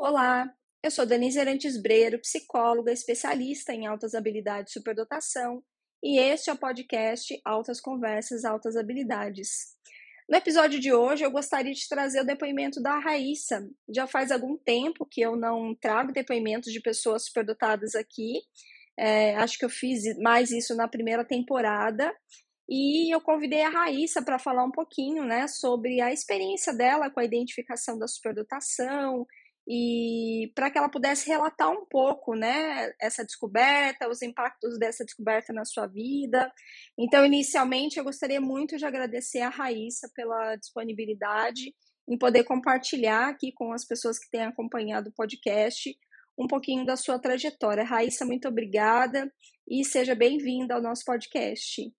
Olá, eu sou Denise Arantes Breiro, psicóloga, especialista em altas habilidades e superdotação, e este é o podcast Altas Conversas, Altas Habilidades. No episódio de hoje, eu gostaria de trazer o depoimento da Raíssa. Já faz algum tempo que eu não trago depoimentos de pessoas superdotadas aqui. É, acho que eu fiz mais isso na primeira temporada. E eu convidei a Raíssa para falar um pouquinho né, sobre a experiência dela com a identificação da superdotação e para que ela pudesse relatar um pouco, né, essa descoberta, os impactos dessa descoberta na sua vida. Então, inicialmente, eu gostaria muito de agradecer a Raíssa pela disponibilidade em poder compartilhar aqui com as pessoas que têm acompanhado o podcast um pouquinho da sua trajetória. Raíssa, muito obrigada e seja bem-vinda ao nosso podcast.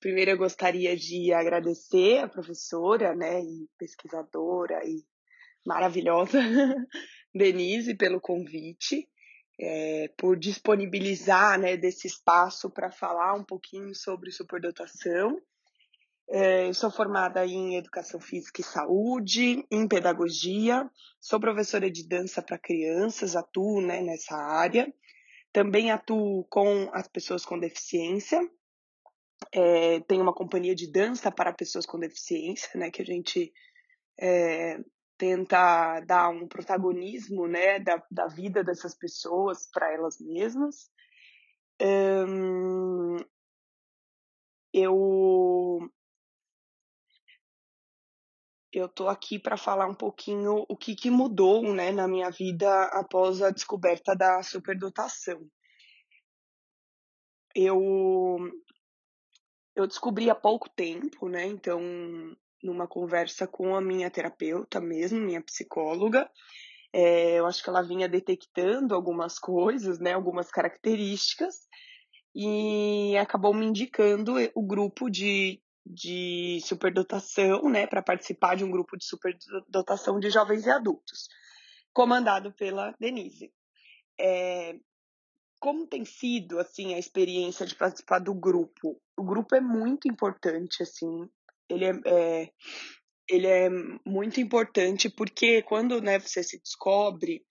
Primeiro, eu gostaria de agradecer a professora, né, e pesquisadora e maravilhosa, Denise, pelo convite, é, por disponibilizar né, desse espaço para falar um pouquinho sobre superdotação. É, eu sou formada em Educação Física e Saúde, em Pedagogia, sou professora de dança para crianças, atuo né, nessa área. Também atuo com as pessoas com deficiência. É, tenho uma companhia de dança para pessoas com deficiência, né, que a gente é, tenta dar um protagonismo né, da, da vida dessas pessoas para elas mesmas. Um, eu eu tô aqui para falar um pouquinho o que, que mudou né, na minha vida após a descoberta da superdotação. Eu eu descobri há pouco tempo, né? Então numa conversa com a minha terapeuta mesmo, minha psicóloga. É, eu acho que ela vinha detectando algumas coisas, né, algumas características, e acabou me indicando o grupo de, de superdotação, né, para participar de um grupo de superdotação de jovens e adultos, comandado pela Denise. É, como tem sido assim a experiência de participar do grupo? O grupo é muito importante assim ele é, é, ele é muito importante porque quando né, você se descobre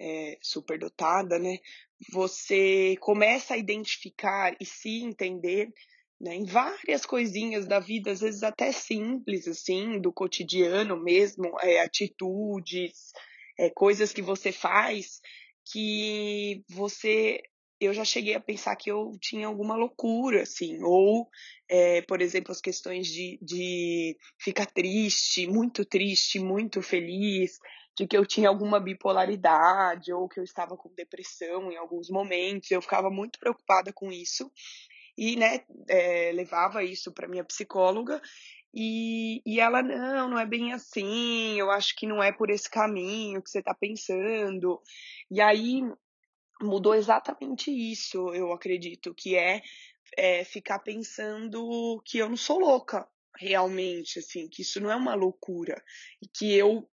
é, superdotada, né, você começa a identificar e se entender né, em várias coisinhas da vida, às vezes até simples, assim, do cotidiano mesmo, é, atitudes, é, coisas que você faz que você eu já cheguei a pensar que eu tinha alguma loucura, assim, ou, é, por exemplo, as questões de, de ficar triste, muito triste, muito feliz, de que eu tinha alguma bipolaridade, ou que eu estava com depressão em alguns momentos, eu ficava muito preocupada com isso, e, né, é, levava isso para minha psicóloga, e, e ela, não, não é bem assim, eu acho que não é por esse caminho que você está pensando. E aí mudou exatamente isso, eu acredito, que é, é, ficar pensando que eu não sou louca, realmente, assim, que isso não é uma loucura, e que eu,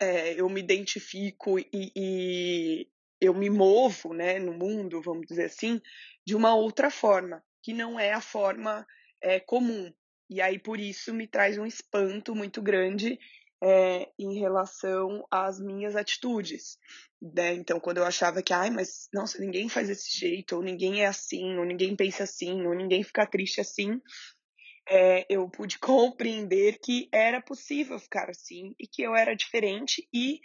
é, eu me identifico e, e eu me movo, né, no mundo, vamos dizer assim, de uma outra forma, que não é a forma é, comum. E aí, por isso, me traz um espanto muito grande é, em relação às minhas atitudes. Né? Então, quando eu achava que, ai, mas nossa, ninguém faz desse jeito, ou ninguém é assim, ou ninguém pensa assim, ou ninguém fica triste assim, é, eu pude compreender que era possível ficar assim e que eu era diferente. E,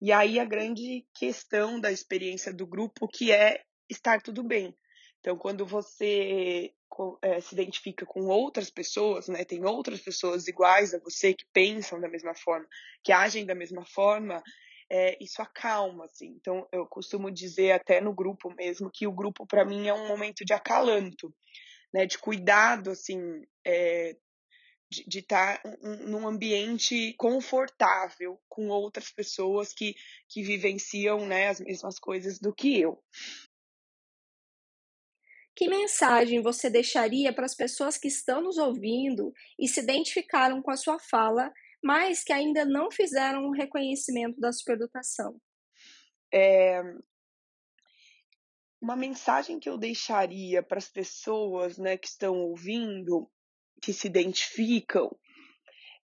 e aí a grande questão da experiência do grupo, que é estar tudo bem. Então, quando você é, se identifica com outras pessoas, né, tem outras pessoas iguais a você que pensam da mesma forma, que agem da mesma forma, é, isso acalma, assim. Então, eu costumo dizer até no grupo mesmo que o grupo para mim é um momento de acalanto, né, de cuidado, assim, é, de estar tá num ambiente confortável com outras pessoas que, que vivenciam né, as mesmas coisas do que eu. Que mensagem você deixaria para as pessoas que estão nos ouvindo e se identificaram com a sua fala, mas que ainda não fizeram o reconhecimento da superdotação? É... Uma mensagem que eu deixaria para as pessoas né, que estão ouvindo, que se identificam,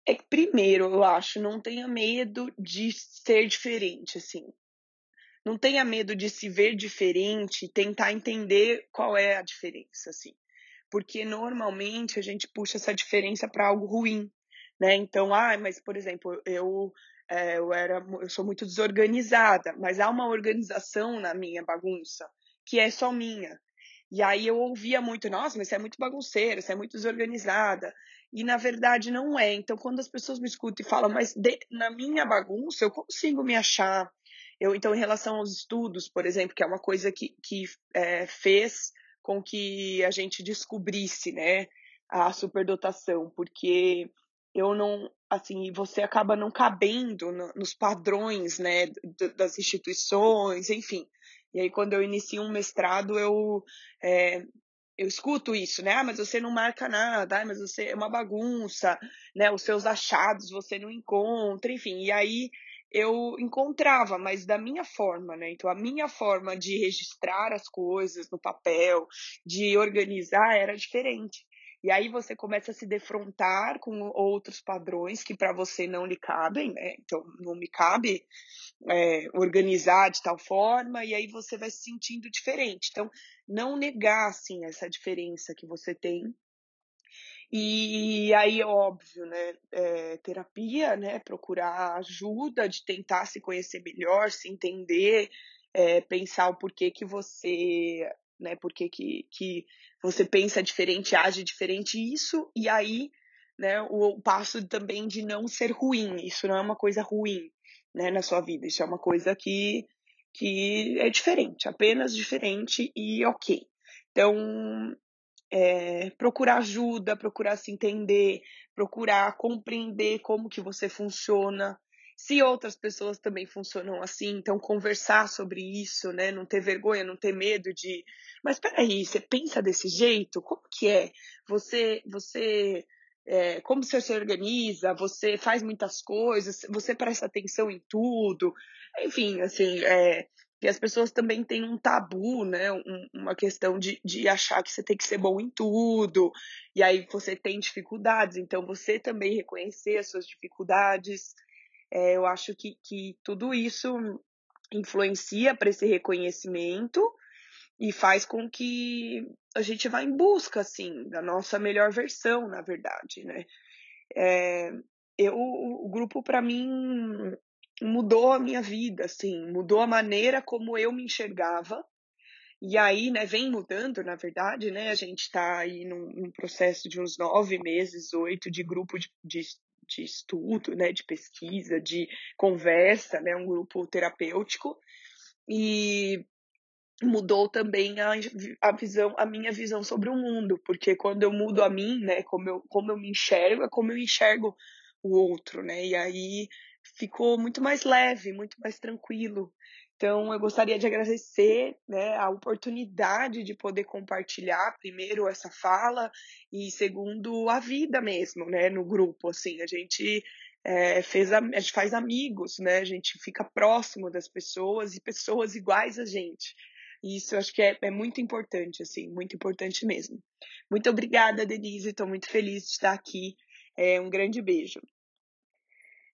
É que, primeiro, eu acho, não tenha medo de ser diferente, assim. Não tenha medo de se ver diferente e tentar entender qual é a diferença, assim. Porque normalmente a gente puxa essa diferença para algo ruim, né? Então, ah, mas por exemplo, eu é, eu era eu sou muito desorganizada, mas há uma organização na minha bagunça que é só minha. E aí eu ouvia muito, nossa, mas você é muito bagunceira, você é muito desorganizada. E na verdade não é. Então quando as pessoas me escutam e falam, mas de, na minha bagunça eu consigo me achar. Eu, então, em relação aos estudos, por exemplo, que é uma coisa que, que é, fez com que a gente descobrisse, né, a superdotação, porque eu não, assim, você acaba não cabendo no, nos padrões, né, das instituições, enfim. E aí, quando eu inicio um mestrado, eu, é, eu escuto isso, né? Ah, mas você não marca nada, ah, mas você é uma bagunça, né? Os seus achados você não encontra, enfim. E aí eu encontrava, mas da minha forma, né? Então, a minha forma de registrar as coisas no papel, de organizar, era diferente. E aí você começa a se defrontar com outros padrões que para você não lhe cabem, né? Então, não me cabe é, organizar de tal forma, e aí você vai se sentindo diferente. Então, não negar, assim, essa diferença que você tem. E aí, óbvio, né? É, terapia, né? Procurar ajuda de tentar se conhecer melhor, se entender, é, pensar o porquê que você né? Porque que, que você pensa diferente, age diferente, isso, e aí, né, o, o passo também de não ser ruim, isso não é uma coisa ruim, né, na sua vida, isso é uma coisa que, que é diferente, apenas diferente e ok. Então, é, procurar ajuda, procurar se entender, procurar compreender como que você funciona, se outras pessoas também funcionam assim, então conversar sobre isso, né? Não ter vergonha, não ter medo de, mas peraí, você pensa desse jeito? Como que é? Você, você, é, como você se organiza? Você faz muitas coisas? Você presta atenção em tudo? Enfim, assim, é, e as pessoas também têm um tabu, né? Um, uma questão de, de achar que você tem que ser bom em tudo, e aí você tem dificuldades, então você também reconhecer as suas dificuldades. É, eu acho que, que tudo isso influencia para esse reconhecimento e faz com que a gente vá em busca, assim, da nossa melhor versão, na verdade, né? É, eu, o grupo, para mim, mudou a minha vida, assim, mudou a maneira como eu me enxergava. E aí, né, vem mudando, na verdade, né? A gente está aí num, num, processo de uns nove meses, oito, de grupo de, de de estudo, né, de pesquisa, de conversa, né, um grupo terapêutico e mudou também a, a visão, a minha visão sobre o mundo, porque quando eu mudo a mim, né, como eu, como eu me enxergo, é como eu enxergo o outro, né, e aí ficou muito mais leve, muito mais tranquilo. Então, eu gostaria de agradecer né, a oportunidade de poder compartilhar, primeiro, essa fala e, segundo, a vida mesmo, né, no grupo. Assim, a gente é, fez, a, gente faz amigos, né, a gente fica próximo das pessoas e pessoas iguais a gente. Isso eu acho que é, é muito importante, assim, muito importante mesmo. Muito obrigada, Denise, estou muito feliz de estar aqui. É, um grande beijo.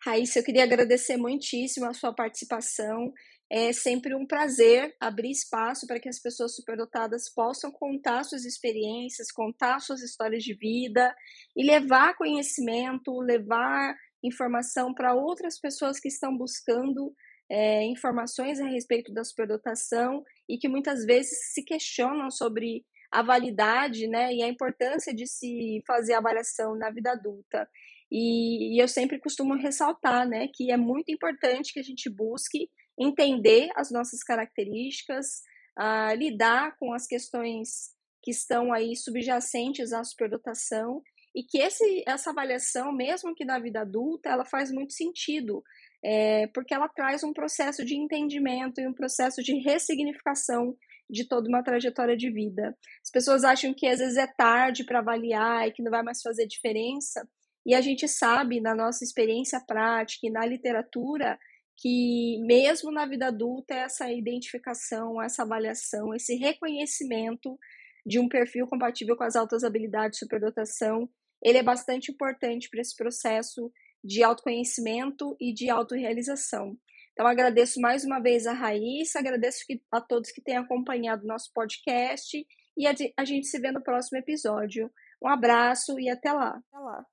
Raíssa, eu queria agradecer muitíssimo a sua participação é sempre um prazer abrir espaço para que as pessoas superdotadas possam contar suas experiências, contar suas histórias de vida e levar conhecimento, levar informação para outras pessoas que estão buscando é, informações a respeito da superdotação e que muitas vezes se questionam sobre a validade né, e a importância de se fazer avaliação na vida adulta. E, e eu sempre costumo ressaltar né, que é muito importante que a gente busque entender as nossas características, uh, lidar com as questões que estão aí subjacentes à superdotação e que esse, essa avaliação, mesmo que na vida adulta, ela faz muito sentido, é, porque ela traz um processo de entendimento e um processo de ressignificação de toda uma trajetória de vida. As pessoas acham que às vezes é tarde para avaliar e que não vai mais fazer diferença, e a gente sabe, na nossa experiência prática e na literatura, que mesmo na vida adulta essa identificação, essa avaliação, esse reconhecimento de um perfil compatível com as altas habilidades de superdotação ele é bastante importante para esse processo de autoconhecimento e de autorrealização. Então, agradeço mais uma vez a Raíssa, agradeço a todos que têm acompanhado nosso podcast e a gente se vê no próximo episódio. Um abraço e até lá. Até lá.